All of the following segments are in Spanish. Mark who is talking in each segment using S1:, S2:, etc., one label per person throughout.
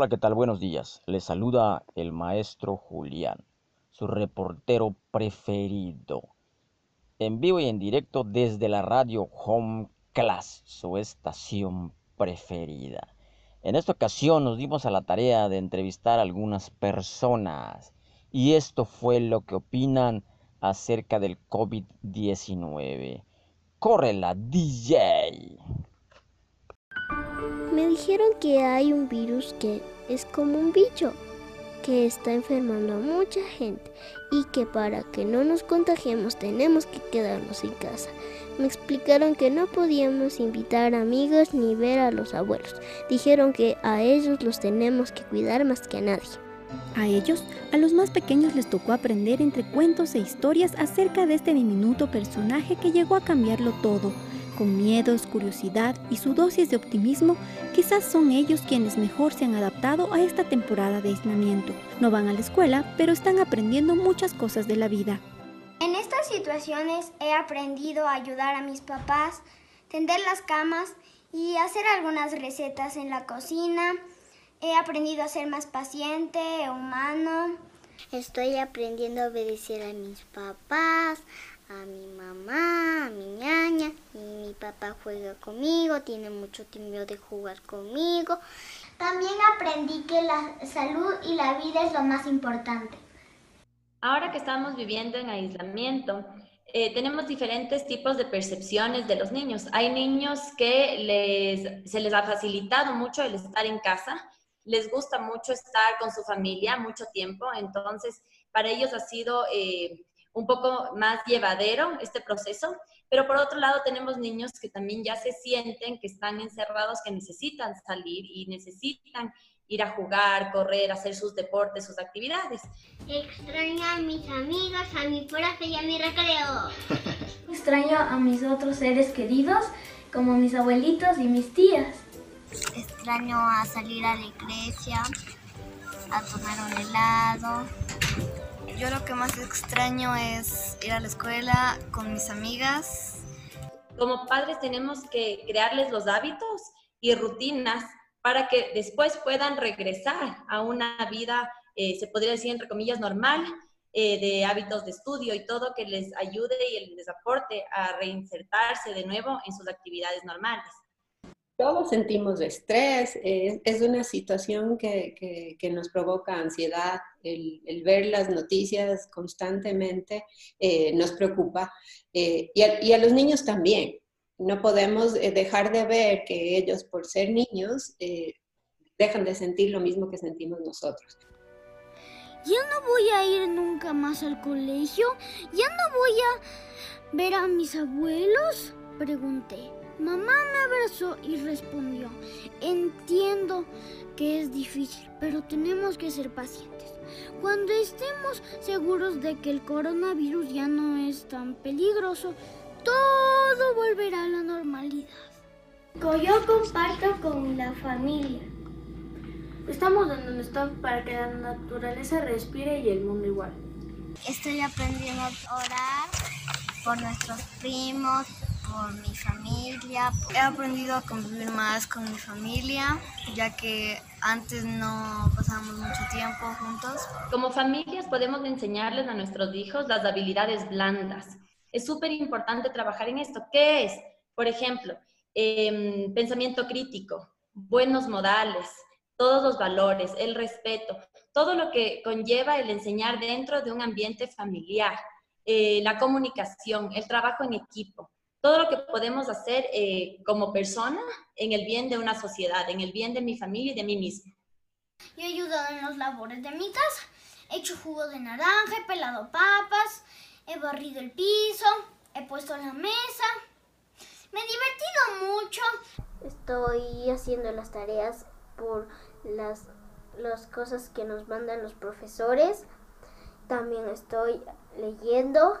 S1: Hola, ¿qué tal? Buenos días. Les saluda el maestro Julián, su reportero preferido. En vivo y en directo desde la radio Home Class, su estación preferida. En esta ocasión nos dimos a la tarea de entrevistar a algunas personas y esto fue lo que opinan acerca del COVID-19. ¡Corre la DJ!
S2: Me dijeron que hay un virus que es como un bicho, que está enfermando a mucha gente y que para que no nos contagiemos tenemos que quedarnos en casa. Me explicaron que no podíamos invitar amigos ni ver a los abuelos. Dijeron que a ellos los tenemos que cuidar más que a nadie.
S3: A ellos, a los más pequeños les tocó aprender entre cuentos e historias acerca de este diminuto personaje que llegó a cambiarlo todo con miedos, curiosidad y su dosis de optimismo, quizás son ellos quienes mejor se han adaptado a esta temporada de aislamiento. No van a la escuela, pero están aprendiendo muchas cosas de la vida.
S4: En estas situaciones he aprendido a ayudar a mis papás, tender las camas y hacer algunas recetas en la cocina. He aprendido a ser más paciente, humano.
S5: Estoy aprendiendo a obedecer a mis papás, a mi mamá, a mi ñaña, y mi papá juega conmigo, tiene mucho tiempo de jugar conmigo.
S4: También aprendí que la salud y la vida es lo más importante.
S6: Ahora que estamos viviendo en aislamiento, eh, tenemos diferentes tipos de percepciones de los niños. Hay niños que les, se les ha facilitado mucho el estar en casa, les gusta mucho estar con su familia mucho tiempo, entonces para ellos ha sido... Eh, un poco más llevadero este proceso, pero por otro lado tenemos niños que también ya se sienten que están encerrados, que necesitan salir y necesitan ir a jugar, correr, hacer sus deportes, sus actividades.
S7: Extraño a mis amigos, a mi profe y a mi recreo.
S8: Extraño a mis otros seres queridos, como mis abuelitos y mis tías.
S9: Extraño a salir a la iglesia, a tomar un helado,
S10: yo lo que más extraño es ir a la escuela con mis amigas.
S6: Como padres tenemos que crearles los hábitos y rutinas para que después puedan regresar a una vida, eh, se podría decir entre comillas, normal, eh, de hábitos de estudio y todo que les ayude y les aporte a reinsertarse de nuevo en sus actividades normales
S11: todos sentimos estrés, es, una situación que, nos provoca ansiedad, el, ver las noticias constantemente eh, nos preocupa eh, y, a, los niños también. No podemos eh, dejar de ver que ellos, por ser niños, dejan de sentir lo mismo que sentimos nosotros.
S2: Ya no voy a ir nunca más al colegio, ya no voy a ver a mis abuelos, pregunté. Mamá me abrazó y respondió, entiendo que es difícil, pero tenemos que ser pacientes. Cuando estemos seguros de que el coronavirus ya no es tan peligroso, todo volverá a la normalidad.
S8: Yo comparto con la familia. Estamos donde estamos para que la naturaleza respire y el mundo igual.
S5: Estoy aprendiendo a orar por nuestros primos, por mi familia.
S10: He aprendido a convivir más con mi familia, ya que antes no pasábamos mucho tiempo juntos.
S6: Como familias podemos enseñarles a nuestros hijos las habilidades blandas. Es súper importante trabajar en esto. ¿Qué es? Por ejemplo, em, pensamiento crítico, buenos modales, todos los valores, el respeto, todo lo que conlleva el enseñar dentro de un ambiente familiar, eh, la comunicación, el trabajo en equipo todo lo que podemos hacer eh, como persona en el bien de una sociedad, en el bien de mi familia y de mí mismo.
S4: Yo he ayudado en los labores de mi casa. He hecho jugo de naranja, he pelado papas, he barrido el piso, he puesto la mesa. Me he divertido mucho.
S2: Estoy haciendo las tareas por las, las cosas que nos mandan los profesores. También estoy leyendo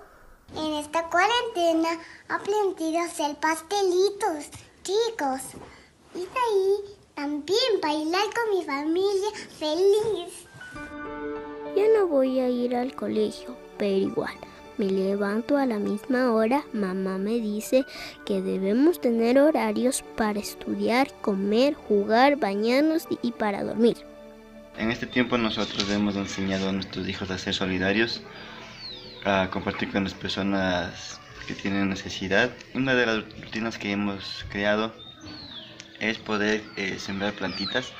S7: en esta cuarentena aprendido a hacer pastelitos, chicos. Y de ahí también bailar con mi familia feliz.
S2: Ya no voy a ir al colegio, pero igual. Me levanto a la misma hora, mamá me dice que debemos tener horarios para estudiar, comer, jugar, bañarnos y para dormir.
S12: En este tiempo nosotros hemos enseñado a nuestros hijos a ser solidarios, a compartir con las personas que tienen necesidad. Una de las rutinas que hemos creado es poder eh, sembrar plantitas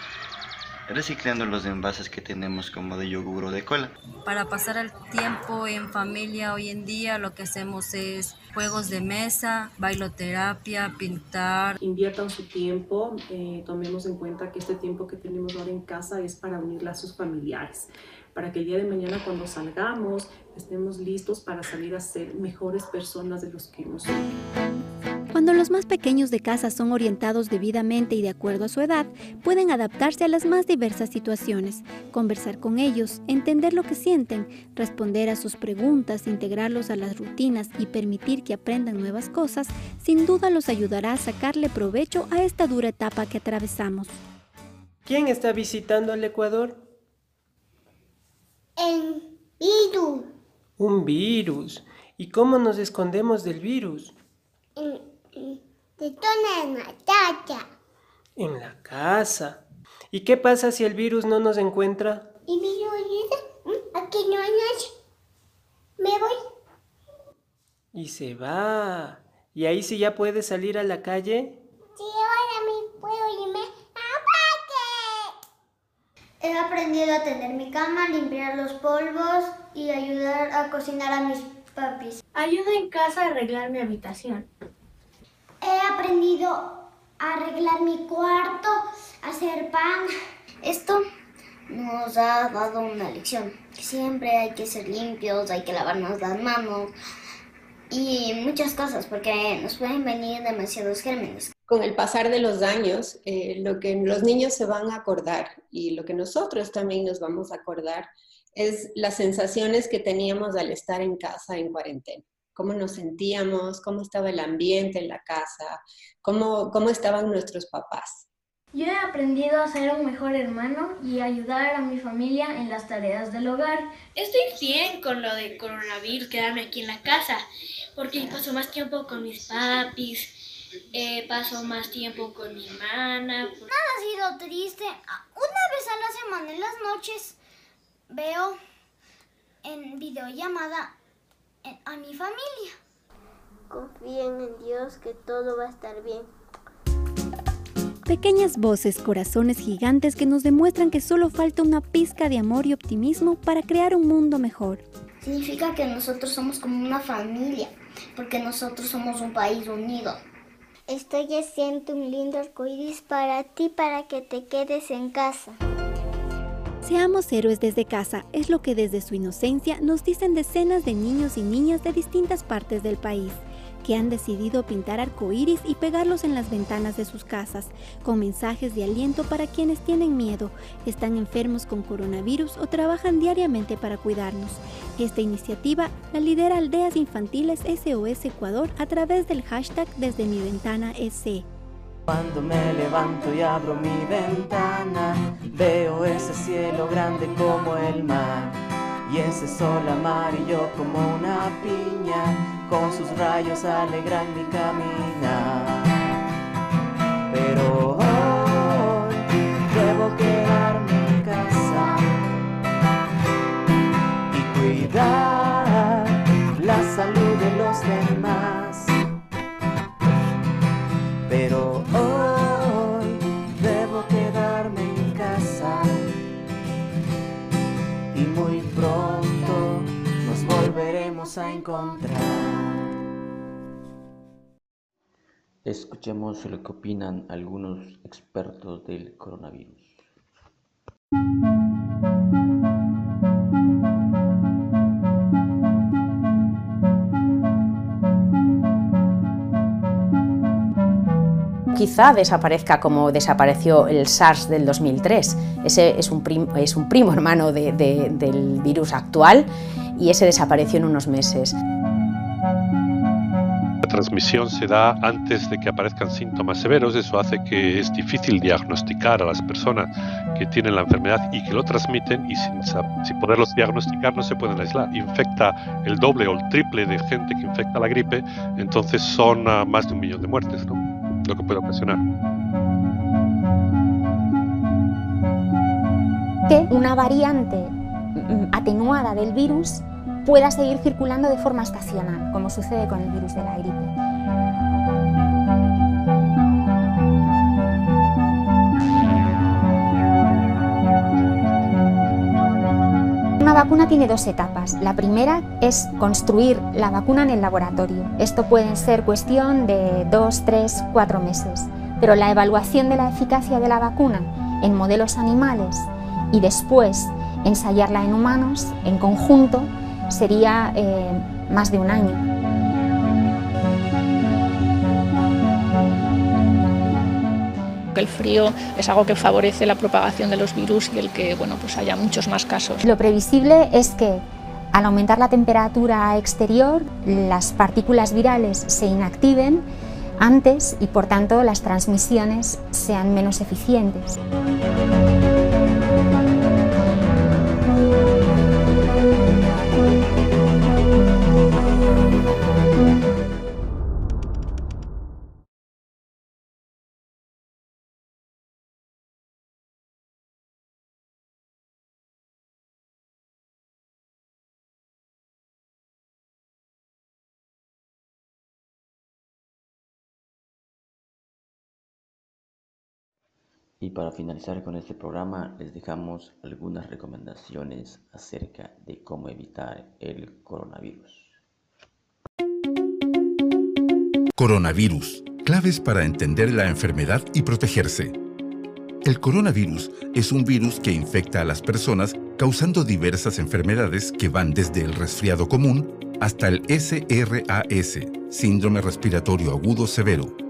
S12: reciclando los envases que tenemos como de yogur o de cola.
S13: Para pasar el tiempo en familia hoy en día lo que hacemos es juegos de mesa, bailoterapia, pintar.
S14: Inviertan su tiempo, eh, tomemos en cuenta que este tiempo que tenemos ahora en casa es para unir lazos familiares, para que el día de mañana cuando salgamos estemos listos para salir a ser mejores personas de los que hemos sido.
S3: Cuando los más pequeños de casa son orientados debidamente y de acuerdo a su edad, pueden adaptarse a las más diversas situaciones, conversar con ellos, entender lo que sienten, responder a sus preguntas, integrarlos a las rutinas y permitir que aprendan nuevas cosas, sin duda los ayudará a sacarle provecho a esta dura etapa que atravesamos.
S15: ¿Quién está visitando al Ecuador?
S7: El virus.
S15: Un virus. ¿Y cómo nos escondemos del virus?
S7: De en la casa.
S15: En la casa. ¿Y qué pasa si el virus no nos encuentra?
S7: ¿Y virus dice, aquí no hay. Me voy.
S15: Y se va. ¿Y ahí sí ya puede salir a la calle?
S7: Sí, ahora me puedo irme a parque.
S5: He aprendido a tener mi cama, limpiar los polvos y ayudar a cocinar a mis papis.
S8: Ayudo en casa a arreglar mi habitación.
S4: He aprendido a arreglar mi cuarto, a hacer pan.
S5: Esto nos ha dado una lección. Siempre hay que ser limpios, hay que lavarnos las manos y muchas cosas porque nos pueden venir demasiados gérmenes.
S11: Con el pasar de los años, eh, lo que los niños se van a acordar y lo que nosotros también nos vamos a acordar es las sensaciones que teníamos al estar en casa en cuarentena cómo nos sentíamos, cómo estaba el ambiente en la casa, cómo, cómo estaban nuestros papás.
S8: Yo he aprendido a ser un mejor hermano y ayudar a mi familia en las tareas del hogar.
S16: Estoy bien con lo de coronavirus, quedarme aquí en la casa, porque paso más tiempo con mis papis, eh, paso más tiempo con mi hermana.
S2: Nada ha sido triste. Una vez a la semana en las noches veo en videollamada a mi familia.
S5: Confíen en Dios que todo va a estar bien.
S3: Pequeñas voces, corazones gigantes que nos demuestran que solo falta una pizca de amor y optimismo para crear un mundo mejor.
S5: Significa que nosotros somos como una familia, porque nosotros somos un país unido. Estoy haciendo un lindo arcoíris para ti para que te quedes en casa.
S3: Seamos héroes desde casa es lo que desde su inocencia nos dicen decenas de niños y niñas de distintas partes del país que han decidido pintar arcoíris y pegarlos en las ventanas de sus casas, con mensajes de aliento para quienes tienen miedo, están enfermos con coronavirus o trabajan diariamente para cuidarnos. Esta iniciativa la lidera Aldeas Infantiles SOS Ecuador a través del hashtag Desde mi ventana SC.
S17: Cuando me levanto y abro mi ventana, veo ese cielo grande como el mar y ese sol amarillo como una piña, con sus rayos alegran mi caminar. Pero hoy debo quedarme en casa y cuidar y muy pronto nos volveremos a encontrar.
S1: Escuchemos lo que opinan algunos expertos del coronavirus.
S18: Quizá desaparezca como desapareció el SARS del 2003. Ese es un, es un primo hermano del virus actual y ese desapareció en unos meses.
S19: La transmisión se da antes de que aparezcan síntomas severos, eso hace que es difícil diagnosticar a las personas que tienen la enfermedad y que lo transmiten y sin, sin poderlos diagnosticar no se pueden aislar. Infecta el doble o el triple de gente que infecta la gripe, entonces son más de un millón de muertes. ¿no? Que puede ocasionar.
S20: que una variante mm, atenuada del virus pueda seguir circulando de forma estacional, como sucede con el virus de la gripe. Una vacuna tiene dos etapas. La primera es construir la vacuna en el laboratorio. Esto puede ser cuestión de dos, tres, cuatro meses. Pero la evaluación de la eficacia de la vacuna en modelos animales y después ensayarla en humanos en conjunto sería eh, más de un año.
S21: El frío es algo que favorece la propagación de los virus y el que bueno, pues haya muchos más casos.
S20: Lo previsible es que al aumentar la temperatura exterior, las partículas virales se inactiven antes y por tanto las transmisiones sean menos eficientes.
S1: Y para finalizar con este programa les dejamos algunas recomendaciones acerca de cómo evitar el coronavirus.
S22: Coronavirus. Claves para entender la enfermedad y protegerse. El coronavirus es un virus que infecta a las personas causando diversas enfermedades que van desde el resfriado común hasta el SRAS, síndrome respiratorio agudo severo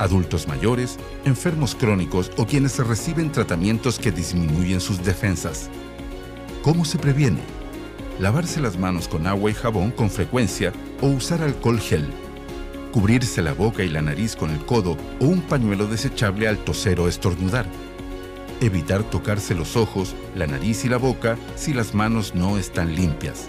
S22: Adultos mayores, enfermos crónicos o quienes reciben tratamientos que disminuyen sus defensas. ¿Cómo se previene? Lavarse las manos con agua y jabón con frecuencia o usar alcohol gel. Cubrirse la boca y la nariz con el codo o un pañuelo desechable al toser o estornudar. Evitar tocarse los ojos, la nariz y la boca si las manos no están limpias.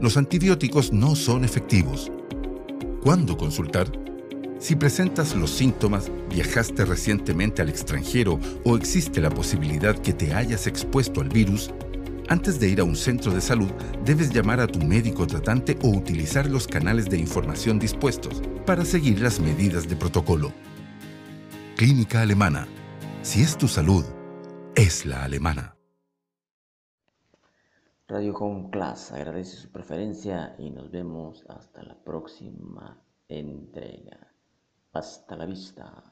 S22: los antibióticos no son efectivos. ¿Cuándo consultar? Si presentas los síntomas, viajaste recientemente al extranjero o existe la posibilidad que te hayas expuesto al virus, antes de ir a un centro de salud debes llamar a tu médico tratante o utilizar los canales de información dispuestos para seguir las medidas de protocolo. Clínica Alemana. Si es tu salud, es la alemana.
S1: Radio Com Class agradece su preferencia y nos vemos hasta la próxima entrega. Hasta la vista.